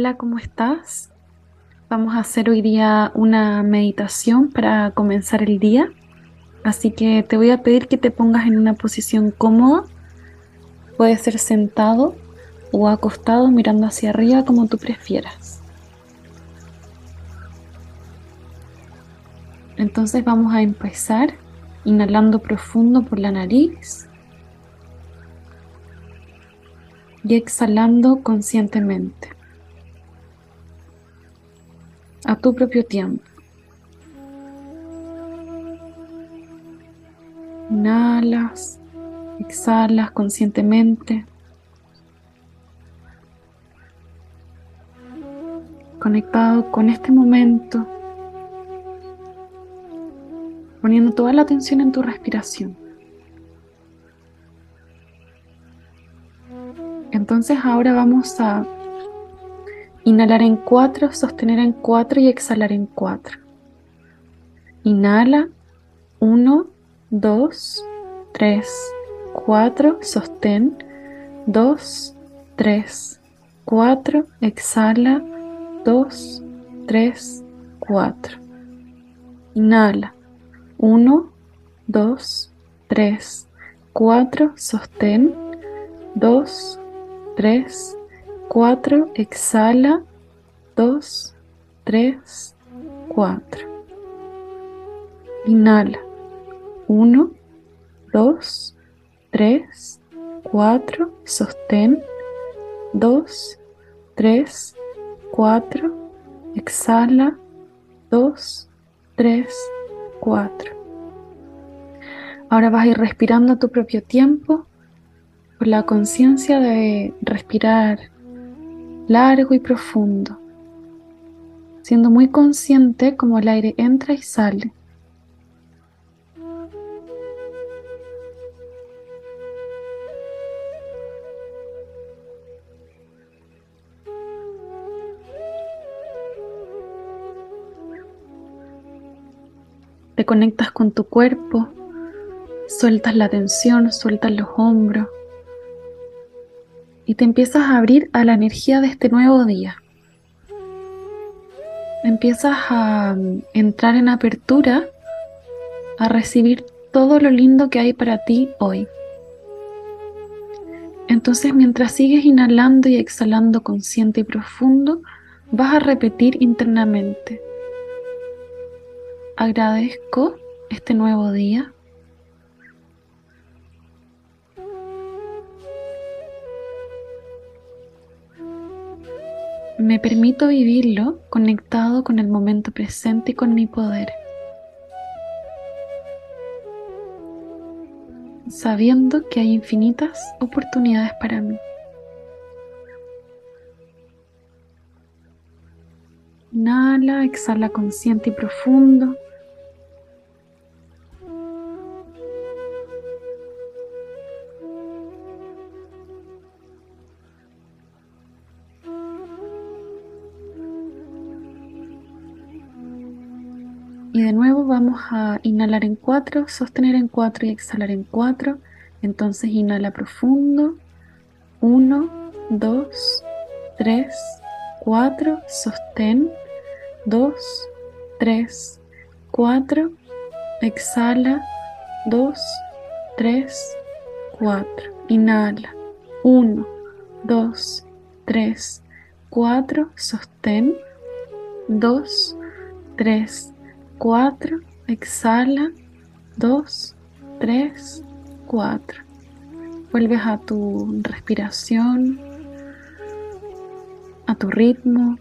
Hola, ¿cómo estás? Vamos a hacer hoy día una meditación para comenzar el día. Así que te voy a pedir que te pongas en una posición cómoda. Puede ser sentado o acostado mirando hacia arriba como tú prefieras. Entonces vamos a empezar inhalando profundo por la nariz y exhalando conscientemente a tu propio tiempo. Inhalas, exhalas conscientemente. Conectado con este momento, poniendo toda la atención en tu respiración. Entonces ahora vamos a Inhalar en 4, sostener en 4 y exhalar en 4. Inhala 1, 2, 3, 4, sostén 2, 3, 4, exhala 2, 3, 4. Inhala 1, 2, 3, 4, sostén 2, 3, 4, exhala, 2, 3, 4. Inhala, 1, 2, 3, 4, sostén, 2, 3, 4, exhala, 2, 3, 4. Ahora vas a ir respirando a tu propio tiempo, con la conciencia de respirar largo y profundo, siendo muy consciente como el aire entra y sale. Te conectas con tu cuerpo, sueltas la tensión, sueltas los hombros y te empiezas a abrir a la energía de este nuevo día. Empiezas a mm, entrar en apertura a recibir todo lo lindo que hay para ti hoy. Entonces mientras sigues inhalando y exhalando consciente y profundo, vas a repetir internamente. Agradezco este nuevo día. Me permito vivirlo conectado con el momento presente y con mi poder. Sabiendo que hay infinitas oportunidades para mí. Inhala, exhala consciente y profundo. Y de nuevo vamos a inhalar en 4, sostener en 4 y exhalar en 4. Entonces inhala profundo. 1, 2, 3, 4, sostén. 2, 3, 4, exhala. 2, 3, 4. Inhala. 1, 2, 3, 4, sostén. 2, 3, 4, exhala, 2, 3, 4. Vuelves a tu respiración, a tu ritmo,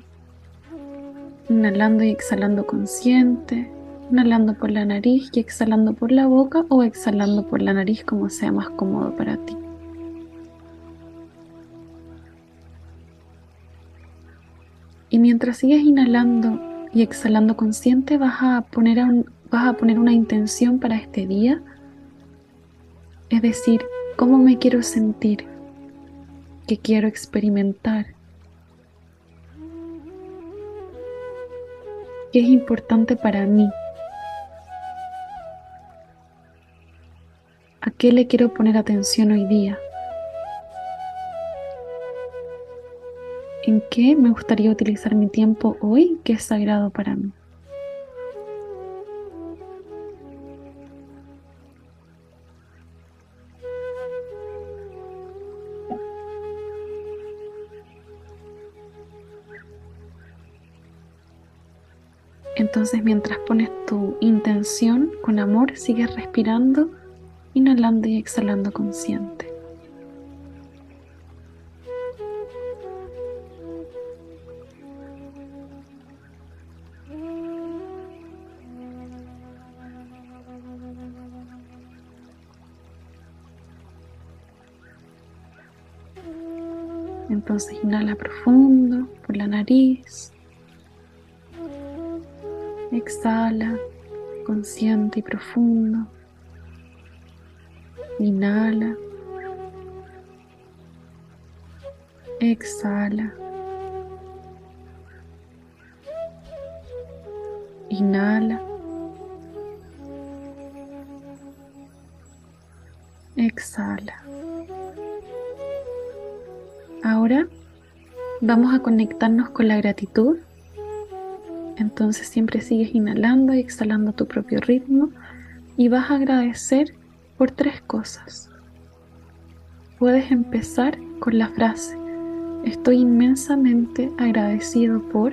inhalando y exhalando consciente, inhalando por la nariz y exhalando por la boca o exhalando por la nariz como sea más cómodo para ti. Y mientras sigues inhalando y exhalando consciente vas a poner, vas a poner una intención para este día. Es decir, cómo me quiero sentir, qué quiero experimentar, qué es importante para mí, a qué le quiero poner atención hoy día. En qué me gustaría utilizar mi tiempo hoy que es sagrado para mí. Entonces mientras pones tu intención con amor, sigues respirando, inhalando y exhalando consciente. Entonces inhala profundo por la nariz. Exhala, consciente y profundo. Inhala. Exhala. Inhala. Exhala. Ahora vamos a conectarnos con la gratitud entonces siempre sigues inhalando y exhalando a tu propio ritmo y vas a agradecer por tres cosas. Puedes empezar con la frase, estoy inmensamente agradecido por...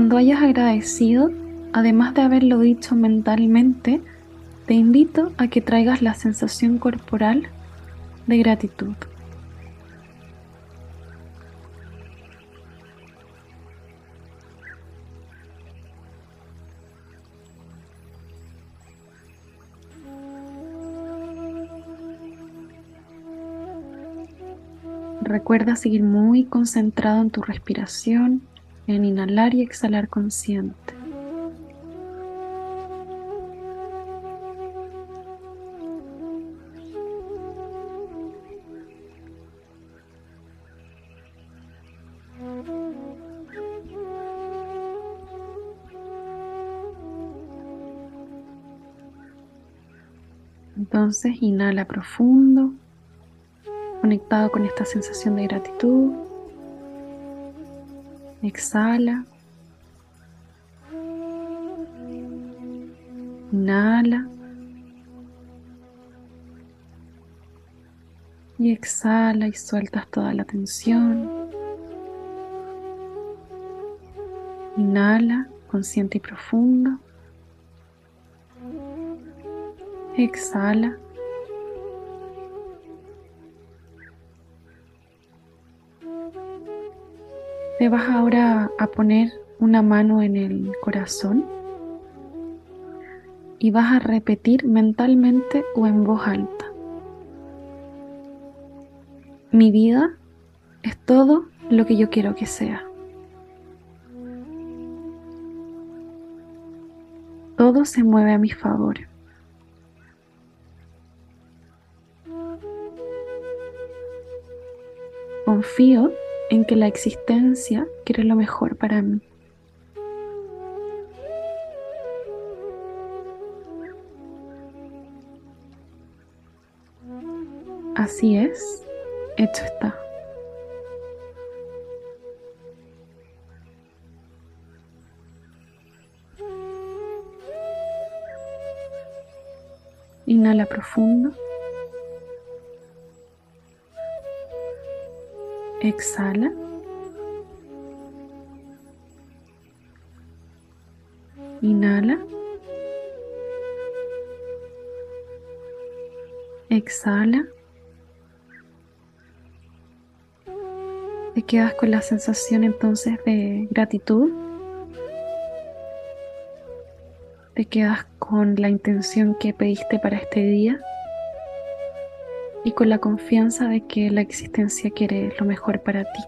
Cuando hayas agradecido, además de haberlo dicho mentalmente, te invito a que traigas la sensación corporal de gratitud. Recuerda seguir muy concentrado en tu respiración en inhalar y exhalar consciente. Entonces inhala profundo, conectado con esta sensación de gratitud. Exhala. Inhala. Y exhala y sueltas toda la tensión. Inhala, consciente y profundo. Exhala. Te vas ahora a poner una mano en el corazón y vas a repetir mentalmente o en voz alta. Mi vida es todo lo que yo quiero que sea. Todo se mueve a mi favor. Confío en que la existencia quiere lo mejor para mí. Así es, hecho está. Inhala profundo. Exhala. Inhala. Exhala. Te quedas con la sensación entonces de gratitud. Te quedas con la intención que pediste para este día y con la confianza de que la existencia quiere lo mejor para ti.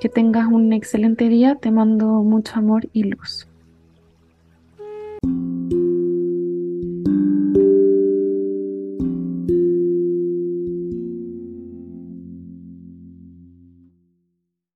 Que tengas un excelente día, te mando mucho amor y luz.